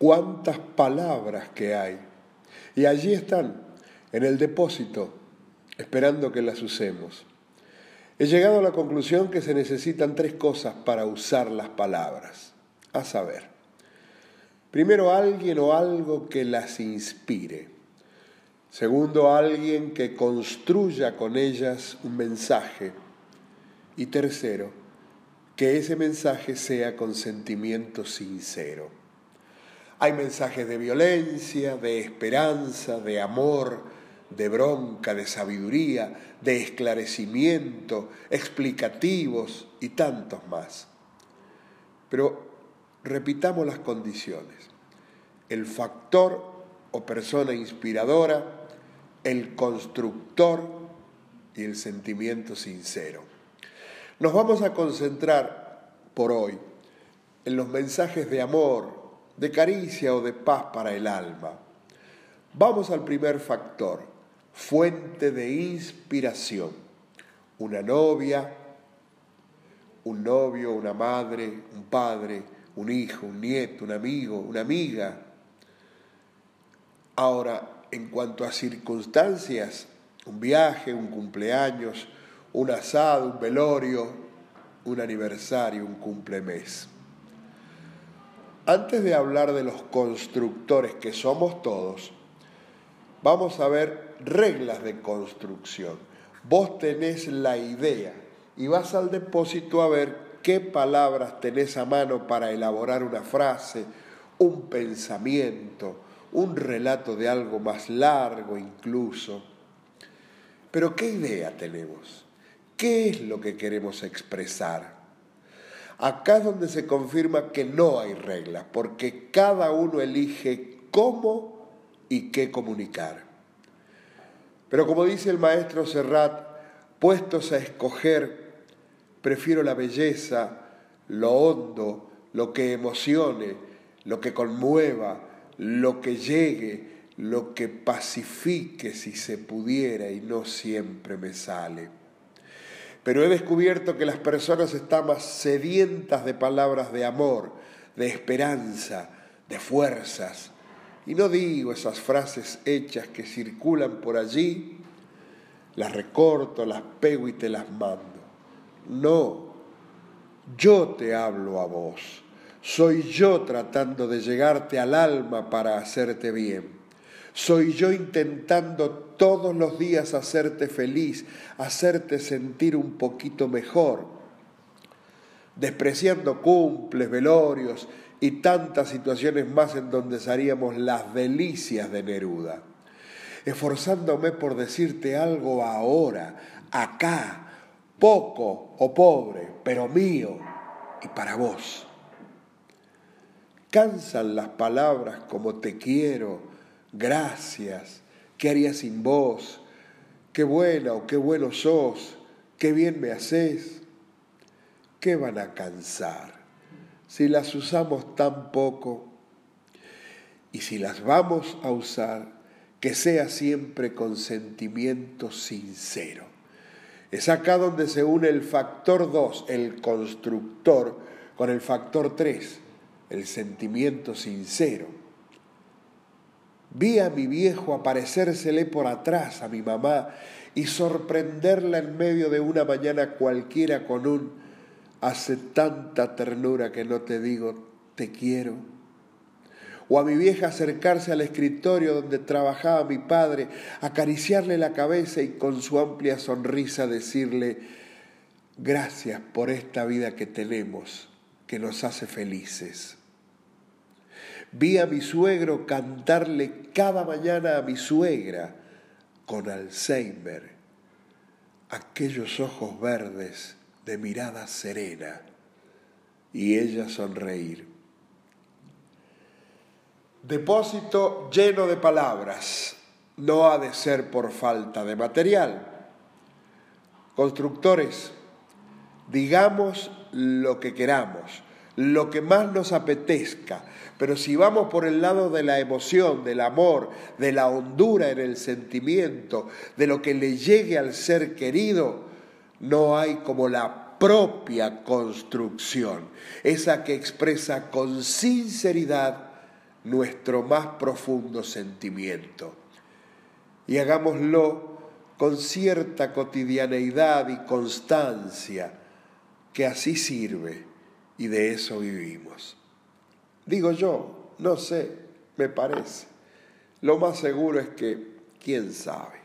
cuántas palabras que hay. Y allí están, en el depósito, esperando que las usemos. He llegado a la conclusión que se necesitan tres cosas para usar las palabras. A saber, primero alguien o algo que las inspire. Segundo, alguien que construya con ellas un mensaje. Y tercero, que ese mensaje sea con sentimiento sincero. Hay mensajes de violencia, de esperanza, de amor, de bronca, de sabiduría, de esclarecimiento, explicativos y tantos más. Pero repitamos las condiciones. El factor o persona inspiradora, el constructor y el sentimiento sincero. Nos vamos a concentrar por hoy en los mensajes de amor, de caricia o de paz para el alma. Vamos al primer factor, fuente de inspiración. Una novia, un novio, una madre, un padre, un hijo, un nieto, un amigo, una amiga. Ahora, en cuanto a circunstancias, un viaje, un cumpleaños, un asado, un velorio, un aniversario, un cumplemes. Antes de hablar de los constructores que somos todos, vamos a ver reglas de construcción. Vos tenés la idea y vas al depósito a ver qué palabras tenés a mano para elaborar una frase, un pensamiento, un relato de algo más largo incluso. Pero ¿qué idea tenemos? ¿Qué es lo que queremos expresar? Acá es donde se confirma que no hay reglas, porque cada uno elige cómo y qué comunicar. Pero como dice el maestro Serrat, puestos a escoger, prefiero la belleza, lo hondo, lo que emocione, lo que conmueva, lo que llegue, lo que pacifique si se pudiera y no siempre me sale. Pero he descubierto que las personas están más sedientas de palabras de amor, de esperanza, de fuerzas. Y no digo esas frases hechas que circulan por allí, las recorto, las pego y te las mando. No, yo te hablo a vos. Soy yo tratando de llegarte al alma para hacerte bien. Soy yo intentando todos los días hacerte feliz, hacerte sentir un poquito mejor, despreciando cumples, velorios y tantas situaciones más en donde haríamos las delicias de Neruda, esforzándome por decirte algo ahora, acá, poco o pobre, pero mío y para vos. Cansan las palabras como te quiero, gracias, ¿qué haría sin vos? Qué buena o qué bueno sos, qué bien me haces. ¿Qué van a cansar si las usamos tan poco? Y si las vamos a usar, que sea siempre con sentimiento sincero. Es acá donde se une el factor 2, el constructor, con el factor 3, el sentimiento sincero. Vi a mi viejo aparecérsele por atrás a mi mamá y sorprenderla en medio de una mañana cualquiera con un hace tanta ternura que no te digo te quiero. O a mi vieja acercarse al escritorio donde trabajaba mi padre, acariciarle la cabeza y con su amplia sonrisa decirle, gracias por esta vida que tenemos, que nos hace felices. Vi a mi suegro cantarle cada mañana a mi suegra con Alzheimer, aquellos ojos verdes de mirada serena y ella sonreír. Depósito lleno de palabras, no ha de ser por falta de material. Constructores, digamos lo que queramos, lo que más nos apetezca, pero si vamos por el lado de la emoción, del amor, de la hondura en el sentimiento, de lo que le llegue al ser querido, no hay como la propia construcción, esa que expresa con sinceridad nuestro más profundo sentimiento. Y hagámoslo con cierta cotidianeidad y constancia, que así sirve y de eso vivimos. Digo yo, no sé, me parece. Lo más seguro es que, quién sabe.